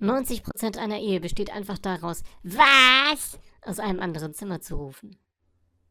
90% einer Ehe besteht einfach daraus, was aus einem anderen Zimmer zu rufen.